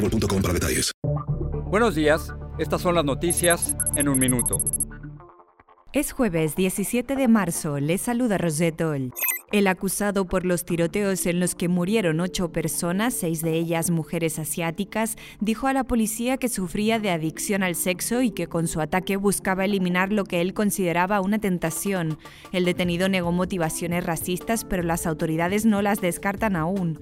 boostmobile.com para detalles. Buenos días, estas son las noticias en un minuto. Es jueves 17 de marzo, les saluda Rosetol. El acusado por los tiroteos en los que murieron ocho personas, seis de ellas mujeres asiáticas, dijo a la policía que sufría de adicción al sexo y que con su ataque buscaba eliminar lo que él consideraba una tentación. El detenido negó motivaciones racistas, pero las autoridades no las descartan aún.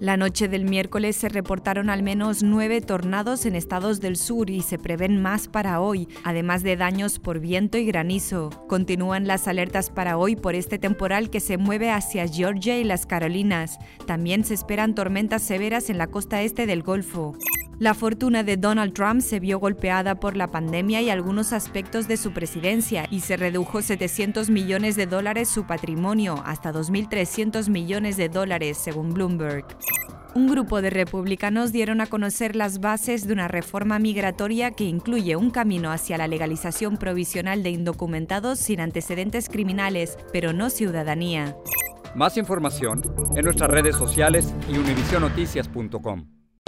La noche del miércoles se reportaron al menos nueve tornados en estados del sur y se prevén más para hoy, además de daños por viento y granizo. Continúan las alertas para hoy por este temporal que se mueve hacia Georgia y las Carolinas. También se esperan tormentas severas en la costa este del Golfo. La fortuna de Donald Trump se vio golpeada por la pandemia y algunos aspectos de su presidencia y se redujo 700 millones de dólares su patrimonio hasta 2.300 millones de dólares, según Bloomberg. Un grupo de republicanos dieron a conocer las bases de una reforma migratoria que incluye un camino hacia la legalización provisional de indocumentados sin antecedentes criminales, pero no ciudadanía. Más información en nuestras redes sociales y univisionoticias.com.